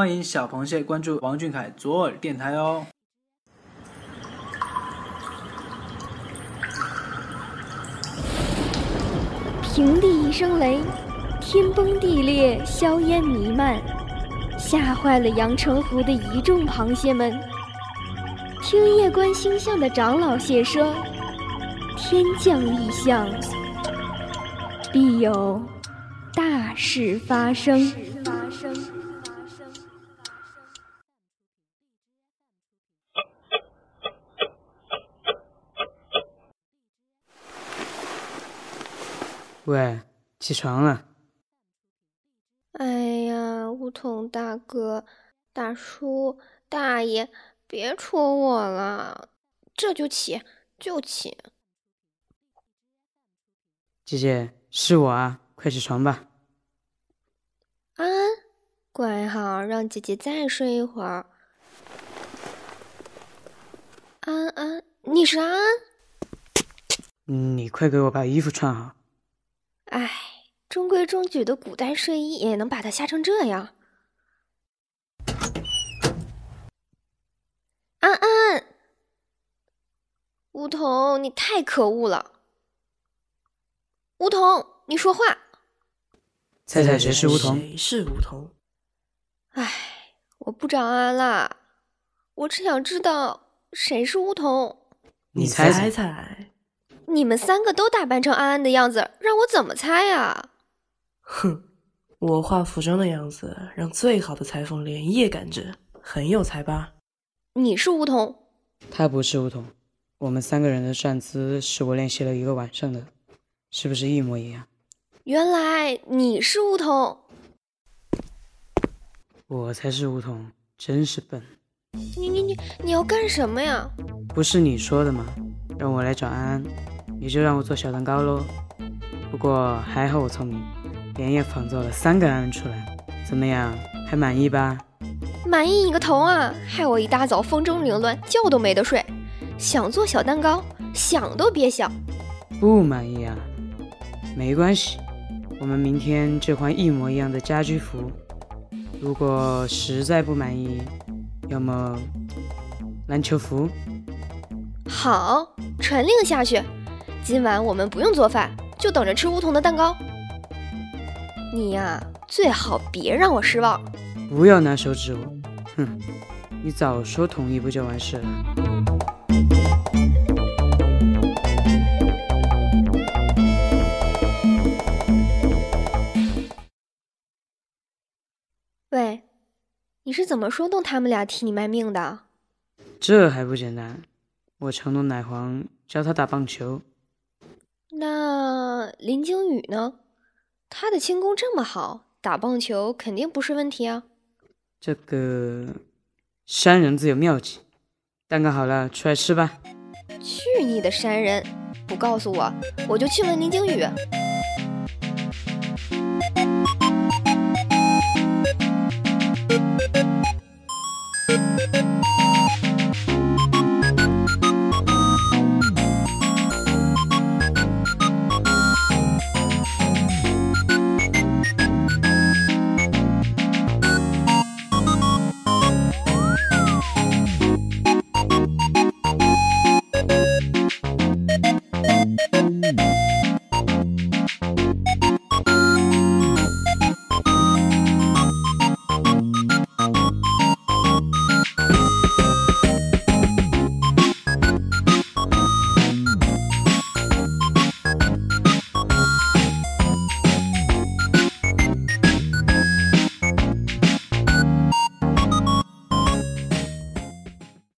欢迎小螃蟹关注王俊凯左耳电台哦。平地一声雷，天崩地裂，硝烟弥漫，吓坏了阳澄湖的一众螃蟹们。听夜观星象的长老蟹说，天降异象，必有大事发生。喂，起床了。哎呀，梧桐大哥、大叔、大爷，别戳我了，这就起，就起。姐姐，是我啊，快起床吧。安安，乖好，让姐姐再睡一会儿。安安，你是安安？你快给我把衣服穿好。哎，中规中矩的古代睡衣也能把他吓成这样？安安，梧桐，你太可恶了！梧桐，你说话。猜猜谁是梧桐？谁是梧桐？唉，我不找安安啦，我只想知道谁是梧桐。你猜猜猜。你们三个都打扮成安安的样子，让我怎么猜呀？哼，我化服装的样子，让最好的裁缝连夜赶制，很有才吧？你是梧桐，他不是梧桐。我们三个人的站姿是我练习了一个晚上的，是不是一模一样？原来你是梧桐，我才是梧桐，真是笨。你你你你要干什么呀？不是你说的吗？让我来找安安，你就让我做小蛋糕喽。不过还好我聪明，连夜仿造了三个安安出来。怎么样，还满意吧？满意你个头啊！害我一大早风中凌乱，觉都没得睡。想做小蛋糕，想都别想。不满意啊？没关系，我们明天就换一模一样的家居服。如果实在不满意，要么篮球服。好，传令下去。今晚我们不用做饭，就等着吃梧桐的蛋糕。你呀，最好别让我失望。不要拿手指我，哼！你早说同意不就完事了？喂，你是怎么说动他们俩替你卖命的？这还不简单？我承诺奶黄教他打棒球。那林惊羽呢？他的轻功这么好，打棒球肯定不是问题啊。这个山人自有妙计。蛋糕好了，出来吃吧。去你的山人！不告诉我，我就去问林惊羽。